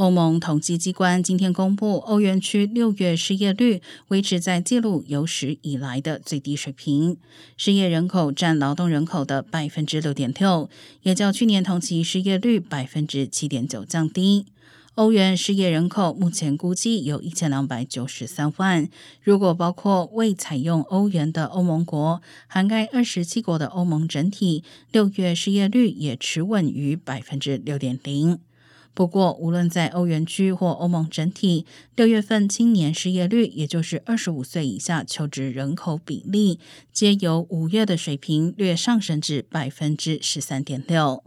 欧盟统计机关今天公布，欧元区六月失业率维持在记录有史以来的最低水平，失业人口占劳动人口的百分之六点六，也较去年同期失业率百分之七点九降低。欧元失业人口目前估计有一千两百九十三万，如果包括未采用欧元的欧盟国，涵盖二十七国的欧盟整体，六月失业率也持稳于百分之六点零。不过，无论在欧元区或欧盟整体，六月份青年失业率，也就是二十五岁以下求职人口比例，皆由五月的水平略上升至百分之十三点六。